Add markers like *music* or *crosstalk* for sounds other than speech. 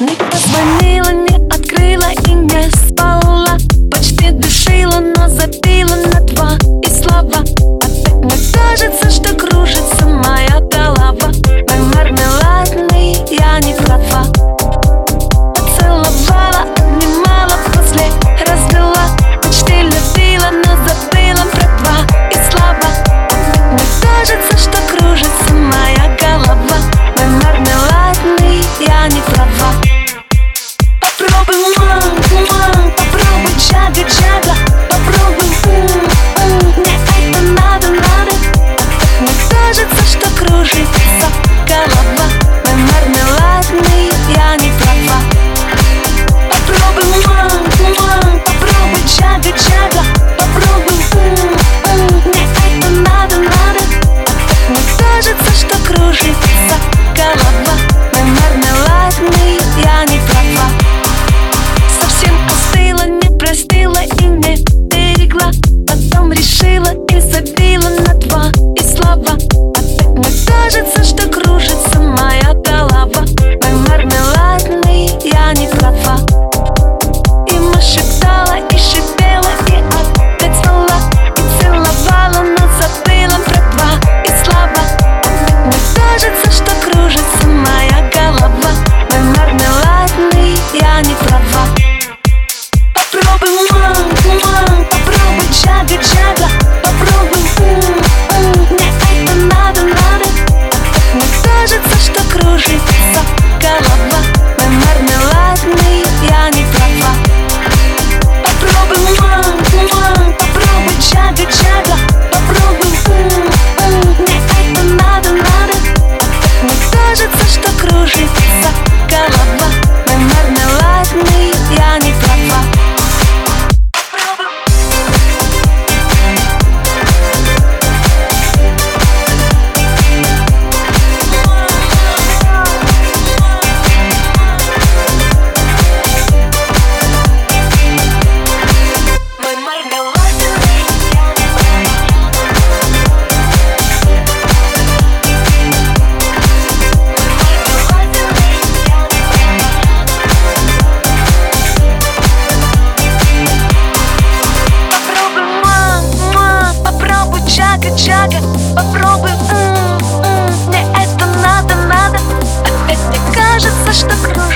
Не позвонила, не разбила и забила на два и слова. А Опять мне кажется, Попробуй, м-м-м, мне это надо, надо. Опять *laughs* мне кажется, что круто.